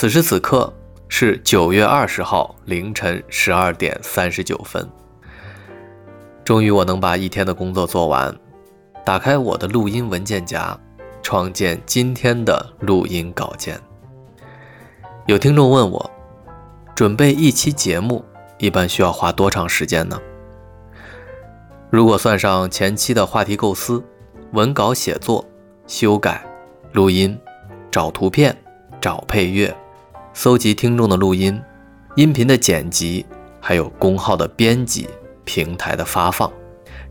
此时此刻是九月二十号凌晨十二点三十九分。终于，我能把一天的工作做完。打开我的录音文件夹，创建今天的录音稿件。有听众问我，准备一期节目一般需要花多长时间呢？如果算上前期的话题构思、文稿写作、修改、录音、找图片、找配乐。搜集听众的录音、音频的剪辑，还有公号的编辑、平台的发放，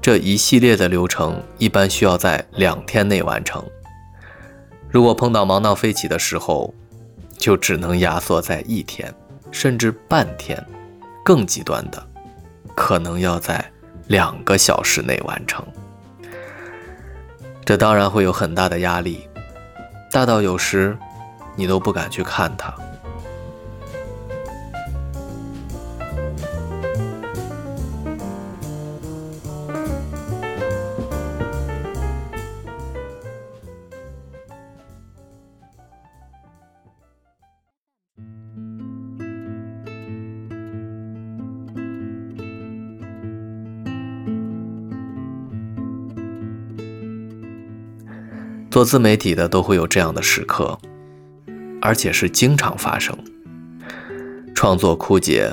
这一系列的流程一般需要在两天内完成。如果碰到忙到飞起的时候，就只能压缩在一天，甚至半天。更极端的，可能要在两个小时内完成。这当然会有很大的压力，大到有时你都不敢去看它。做自媒体的都会有这样的时刻，而且是经常发生。创作枯竭，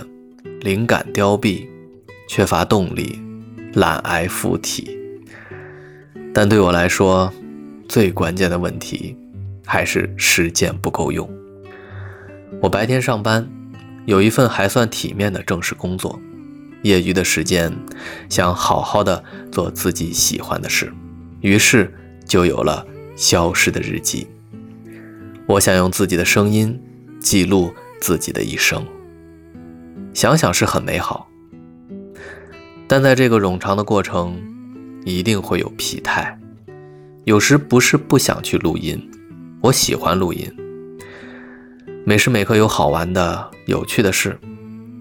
灵感凋敝，缺乏动力，懒癌附体。但对我来说，最关键的问题还是时间不够用。我白天上班，有一份还算体面的正式工作，业余的时间想好好的做自己喜欢的事，于是就有了。消失的日记，我想用自己的声音记录自己的一生。想想是很美好，但在这个冗长的过程，一定会有疲态。有时不是不想去录音，我喜欢录音。每时每刻有好玩的、有趣的事，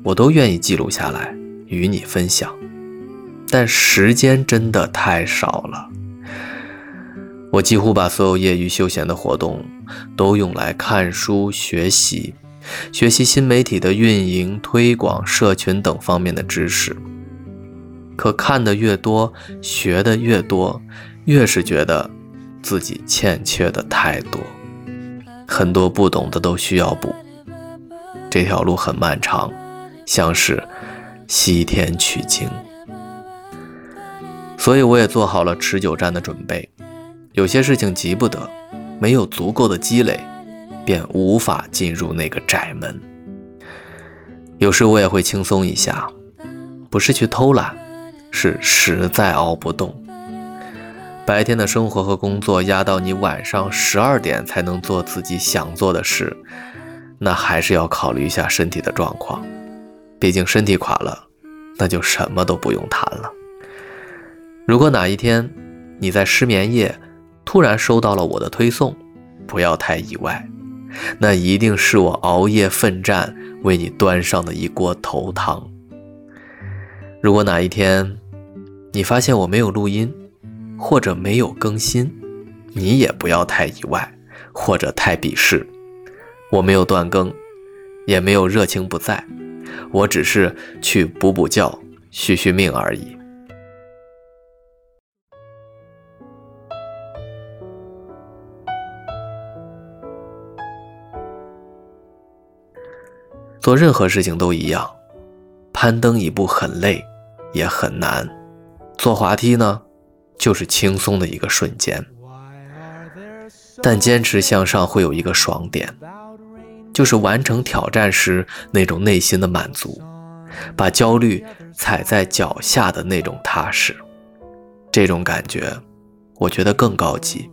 我都愿意记录下来与你分享。但时间真的太少了。我几乎把所有业余休闲的活动都用来看书学习，学习新媒体的运营、推广、社群等方面的知识。可看的越多，学的越多，越是觉得自己欠缺的太多，很多不懂的都需要补。这条路很漫长，像是西天取经，所以我也做好了持久战的准备。有些事情急不得，没有足够的积累，便无法进入那个窄门。有时我也会轻松一下，不是去偷懒，是实在熬不动。白天的生活和工作压到你晚上十二点才能做自己想做的事，那还是要考虑一下身体的状况。毕竟身体垮了，那就什么都不用谈了。如果哪一天你在失眠夜，突然收到了我的推送，不要太意外，那一定是我熬夜奋战为你端上的一锅头汤。如果哪一天你发现我没有录音，或者没有更新，你也不要太意外，或者太鄙视。我没有断更，也没有热情不在，我只是去补补觉、续续命而已。做任何事情都一样，攀登一步很累，也很难。坐滑梯呢，就是轻松的一个瞬间。但坚持向上会有一个爽点，就是完成挑战时那种内心的满足，把焦虑踩在脚下的那种踏实。这种感觉，我觉得更高级。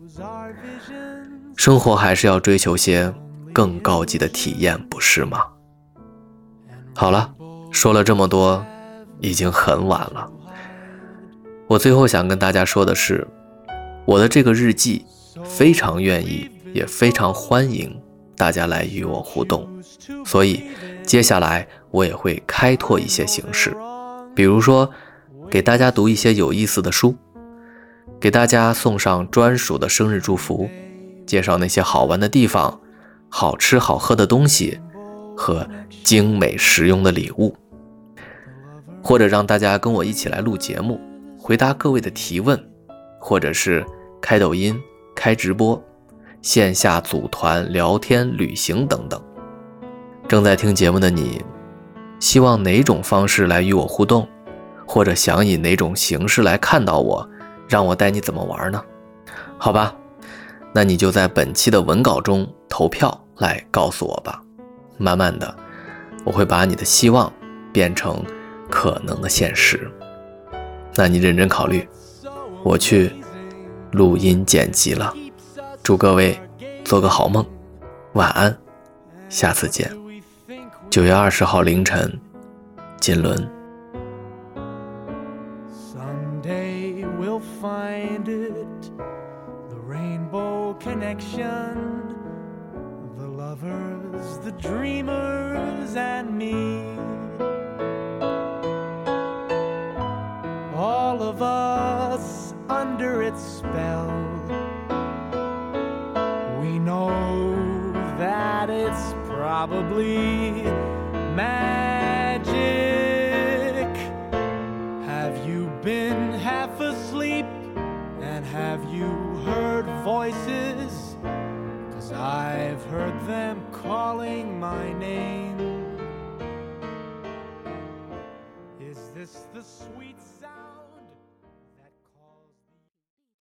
生活还是要追求些更高级的体验，不是吗？好了，说了这么多，已经很晚了。我最后想跟大家说的是，我的这个日记非常愿意，也非常欢迎大家来与我互动，所以接下来我也会开拓一些形式，比如说给大家读一些有意思的书，给大家送上专属的生日祝福，介绍那些好玩的地方、好吃好喝的东西和精美实用的礼物，或者让大家跟我一起来录节目。回答各位的提问，或者是开抖音、开直播、线下组团聊天、旅行等等。正在听节目的你，希望哪种方式来与我互动，或者想以哪种形式来看到我，让我带你怎么玩呢？好吧，那你就在本期的文稿中投票来告诉我吧。慢慢的，我会把你的希望变成可能的现实。那你认真考虑，我去录音剪辑了。祝各位做个好梦，晚安，下次见。九月二十号凌晨，锦纶。Of us under its spell. We know that it's probably magic. Have you been half asleep? And have you heard voices? Cause I've heard them calling my name. Is this the sweet sound?